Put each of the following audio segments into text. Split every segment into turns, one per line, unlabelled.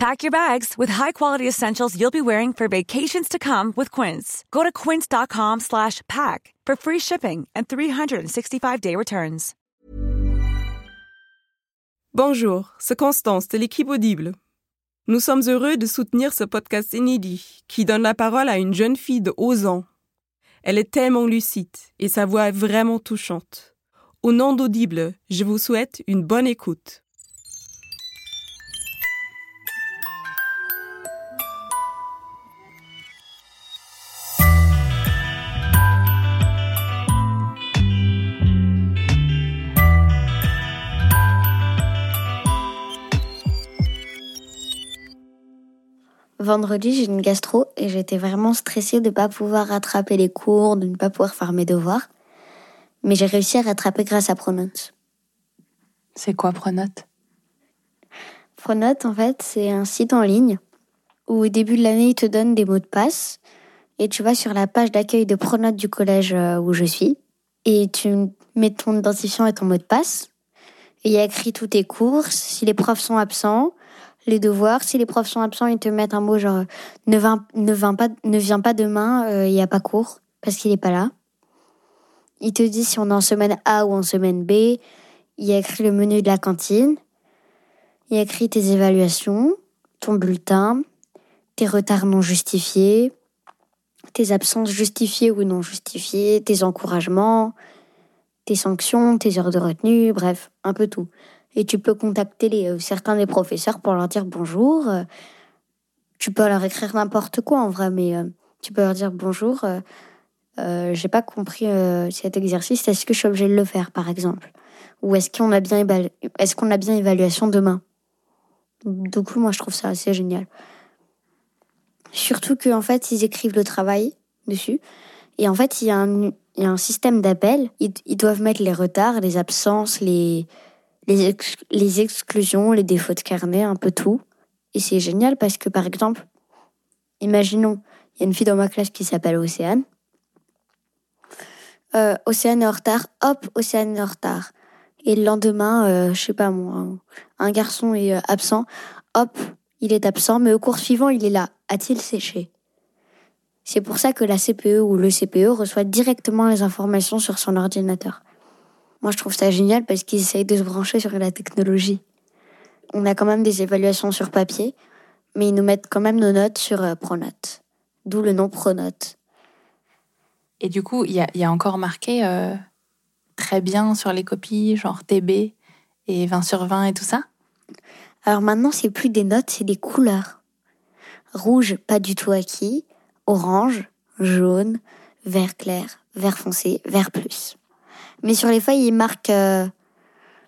Pack your bags with high-quality essentials you'll be wearing for vacations to come with Quince. Go to quince.com slash pack for free shipping and 365-day returns.
Bonjour, c'est Constance de l'équipe Audible. Nous sommes heureux de soutenir ce podcast inédit qui donne la parole à une jeune fille de 11 ans. Elle est tellement lucide et sa voix est vraiment touchante. Au nom d'Audible, je vous souhaite une bonne écoute.
Vendredi, j'ai une gastro et j'étais vraiment stressée de ne pas pouvoir rattraper les cours, de ne pas pouvoir faire mes devoirs. Mais j'ai réussi à rattraper grâce à Pronote.
C'est quoi Pronote?
Pronote, en fait, c'est un site en ligne où au début de l'année, il te donne des mots de passe. Et tu vas sur la page d'accueil de Pronote du collège euh, où je suis. Et tu mets ton identifiant et ton mot de passe. Et il y a écrit tous tes cours, si les profs sont absents, les devoirs. Si les profs sont absents, ils te mettent un mot genre ne, viens, ne, pas, ne viens pas demain, euh, il n'y a pas cours parce qu'il n'est pas là. Il te dit si on est en semaine A ou en semaine B. Il y a écrit le menu de la cantine. Il y a écrit tes évaluations, ton bulletin, tes retards non justifiés, tes absences justifiées ou non justifiées, tes encouragements, tes sanctions, tes heures de retenue, bref, un peu tout et tu peux contacter euh, certains des professeurs pour leur dire bonjour. Euh, tu peux leur écrire n'importe quoi en vrai, mais euh, tu peux leur dire bonjour. j'ai pas compris cet exercice. Est-ce que je suis obligée de le faire, par exemple? Ou est-ce qu'on a bien est-ce a bien évaluation demain? Du coup, moi, je trouve ça assez génial. Surtout qu'en fait, ils écrivent le travail dessus. Et en fait, il y a un système d'appel. ils doivent mettre les retards, les absences, les, les, les exclusions, les défauts de carnet, un peu tout. Et c'est génial parce que, par exemple, imaginons, il y a une fille dans ma classe qui s'appelle Océane. Euh, Océane est en retard, hop, Océane est en retard. Et le lendemain, euh, je sais pas un garçon est euh, absent, hop, il est absent, mais au cours suivant, il est là. A-t-il séché? C'est pour ça que la CPE ou le CPE reçoit directement les informations sur son ordinateur. Moi, je trouve ça génial parce qu'ils essayent de se brancher sur la technologie. On a quand même des évaluations sur papier, mais ils nous mettent quand même nos notes sur euh, Pronote. D'où le nom Pronote.
Et du coup, il y a, encore marqué euh, très bien sur les copies, genre TB et 20 sur 20 et tout ça?
Alors maintenant, c'est plus des notes, c'est des couleurs. Rouge, pas du tout acquis. Orange, jaune, vert clair, vert foncé, vert plus. Mais sur les feuilles, il marque, euh,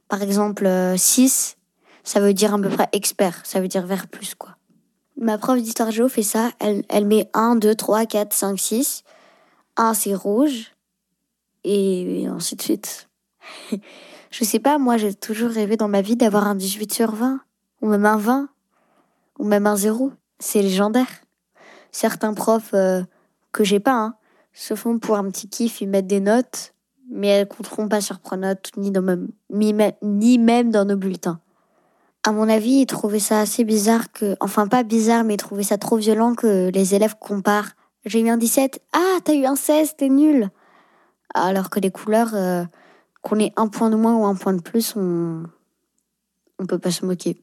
par exemple, 6. Euh, ça veut dire à peu près expert. Ça veut dire vers plus, quoi. Ma prof d'histoire géo fait ça. Elle, elle met 1, 2, 3, 4, 5, 6. 1, c'est rouge. Et, ainsi de suite. Je sais pas, moi, j'ai toujours rêvé dans ma vie d'avoir un 18 sur 20. Ou même un 20. Ou même un 0. C'est légendaire. Certains profs euh, que j'ai pas, hein, se font pour un petit kiff, ils mettent des notes mais elles compteront pas sur Pronote ni, dans même, ni même dans nos bulletins. À mon avis, ils trouvaient ça assez bizarre que, enfin pas bizarre, mais ils trouvaient ça trop violent que les élèves comparent. J'ai eu un 17, ah t'as eu un 16, t'es nul. Alors que les couleurs, euh, qu'on ait un point de moins ou un point de plus, on, on peut pas se moquer.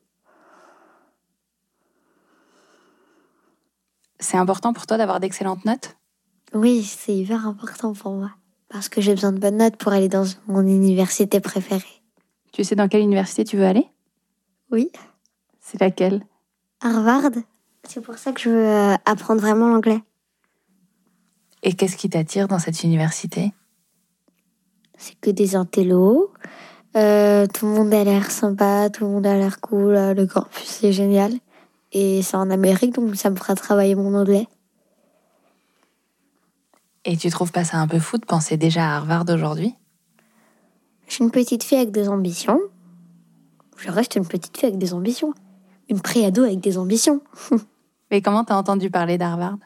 C'est important pour toi d'avoir d'excellentes notes?
Oui, c'est hyper important pour moi parce que j'ai besoin de bonnes notes pour aller dans mon université préférée.
Tu sais dans quelle université tu veux aller?
Oui.
C'est laquelle?
Harvard. C'est pour ça que je veux euh, apprendre vraiment l'anglais.
Et qu'est-ce qui t'attire dans cette université?
C'est que des intellos. Euh, tout le monde a l'air sympa, tout le monde a l'air cool. Euh, le campus c'est génial. Et c'est en Amérique, donc ça me fera travailler mon anglais.
Et tu trouves pas ça un peu fou de penser déjà à Harvard aujourd'hui?
Je suis une petite fille avec des ambitions. Je reste une petite fille avec des ambitions. Une préado avec des ambitions.
Mais comment t'as entendu parler d'Harvard?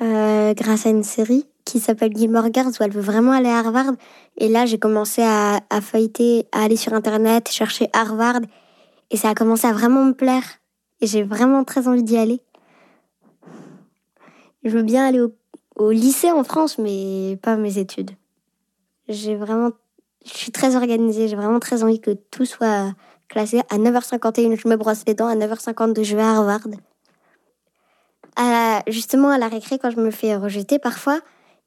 Euh, grâce à une série qui s'appelle Gilmore Girls où elle veut vraiment aller à Harvard. Et là, j'ai commencé à, à feuilleter, à aller sur Internet, chercher Harvard. Et ça a commencé à vraiment me plaire. Et j'ai vraiment très envie d'y aller. Je veux bien aller au, au lycée en France, mais pas mes études. J'ai vraiment, je suis très organisée. J'ai vraiment très envie que tout soit classé. À 9h51, je me brosse les dents. À 9h52, je vais à Harvard. À- justement, à la récré, quand je me fais rejeter parfois,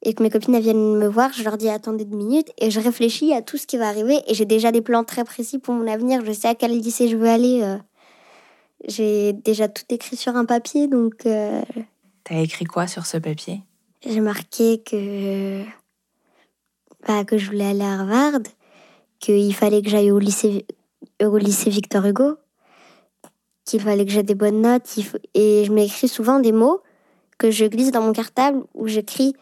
et que mes copines viennent me voir, je leur dis attendez deux minutes, et je réfléchis à tout ce qui va arriver, et j'ai déjà des plans très précis pour mon avenir. Je sais à quel lycée je veux aller. euh. J'ai déjà tout écrit sur un papier, donc euh,
T'as écrit quoi sur ce papier?
J'ai marqué que bah, que je voulais aller à Harvard, qu'il fallait que j'aille au lycée au lycée Victor Hugo, qu'il fallait que j'aie des bonnes notes, et je m'écris souvent des mots que je glisse dans mon cartable où j'écris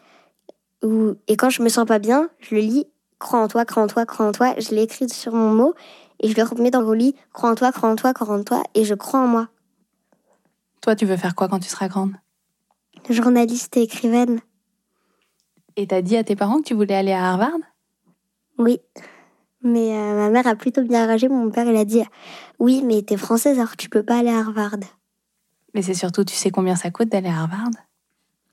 où et quand je me sens pas bien, je le lis crois en toi, crois en toi, crois en toi, je l'écris sur mon mot et je le remets dans le lit crois en toi, crois en toi, crois en toi et je crois en moi.
Toi, tu veux faire quoi quand tu seras grande?
Journaliste et écrivaine.
Et t'as dit à tes parents que tu voulais aller à Harvard?
Oui. Mais euh, ma mère a plutôt bien réagi. Mon père, il a dit Oui, mais t'es française, alors tu peux pas aller à Harvard.
Mais c'est surtout, tu sais combien ça coûte d'aller à Harvard?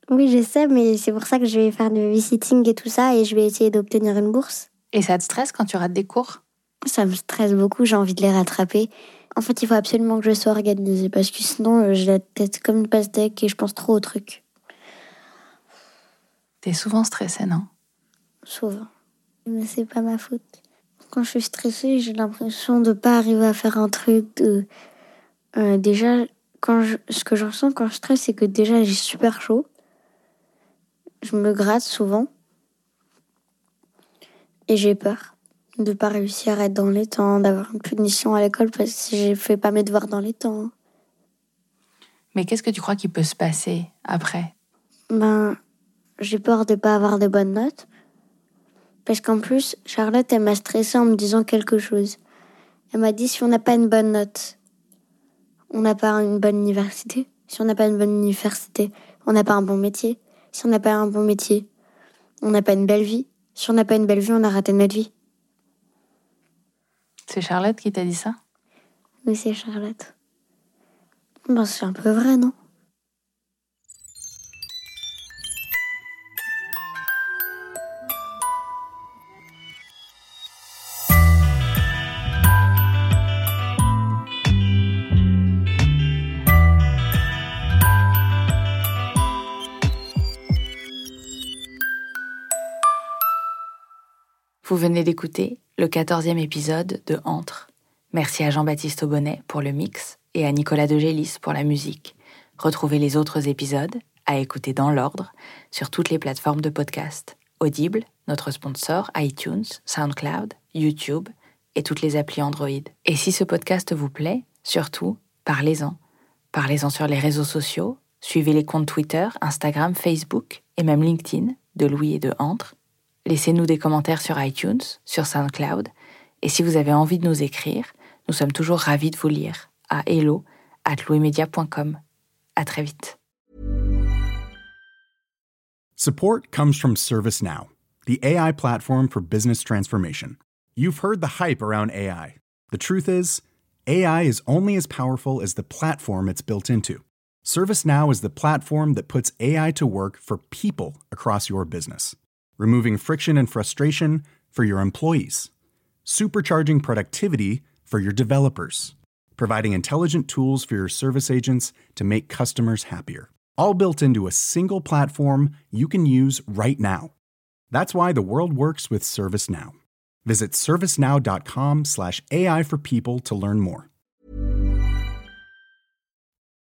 Oui, je sais, mais c'est pour ça que je vais faire du babysitting et tout ça et je vais essayer d'obtenir une bourse.
Et ça te stresse quand tu rates des cours?
Ça me stresse beaucoup, j'ai envie de les rattraper. En fait, il faut absolument que je sois organisée parce que sinon, euh, j'ai la tête comme une pastèque et je pense trop aux trucs.
T'es souvent stressée, non?
Souvent. Mais c'est pas ma faute. Quand je suis stressée, j'ai l'impression de pas arriver à faire un truc. De... Euh, déjà, quand je... ce que je ressens quand je stresse, c'est que déjà j'ai super chaud. Je me gratte souvent. Et j'ai peur de pas réussir à être dans les temps, d'avoir une punition à l'école parce que je fais pas mes devoirs dans les temps.
Mais qu'est-ce que tu crois qui peut se passer après?
Ben, j'ai peur de pas avoir de bonnes notes. Parce qu'en plus, Charlotte, elle m'a stressée en me disant quelque chose. Elle m'a dit si on n'a pas une bonne note, on n'a pas une bonne université. Si on n'a pas une bonne université, on n'a pas un bon métier. Si on n'a pas un bon métier, on n'a pas une belle vie. Si on n'a pas une belle vie, on a raté notre vie.
C'est Charlotte qui t'a dit ça?
Oui, c'est Charlotte. Ben, c'est un peu vrai, non?
Vous venez d'écouter le 14e épisode de Entre. Merci à Jean-Baptiste Aubonnet pour le mix et à Nicolas de Gélis pour la musique. Retrouvez les autres épisodes à écouter dans l'ordre sur toutes les plateformes de podcast. Audible, notre sponsor, iTunes, SoundCloud, YouTube et toutes les applis Android. Et si ce podcast vous plaît, surtout, parlez-en. Parlez-en sur les réseaux sociaux, suivez les comptes Twitter, Instagram, Facebook et même LinkedIn de Louis et de Entre. Laissez-nous des commentaires sur iTunes, sur SoundCloud, et si vous avez envie de nous écrire, nous sommes toujours ravis de vous lire à hello at. À très vite.
Support comes from ServiceNow, the AI platform for business transformation. You've heard the hype around AI. The truth is, AI is only as powerful as the platform it's built into. ServiceNow is the platform that puts AI to work for people across your business, removing friction and frustration for your employees, supercharging productivity for your developers, providing intelligent tools for your service agents to make customers happier all built into a single platform you can use right now. That's why the world works with ServiceNow. Visit servicenow.com/ai for people to learn more.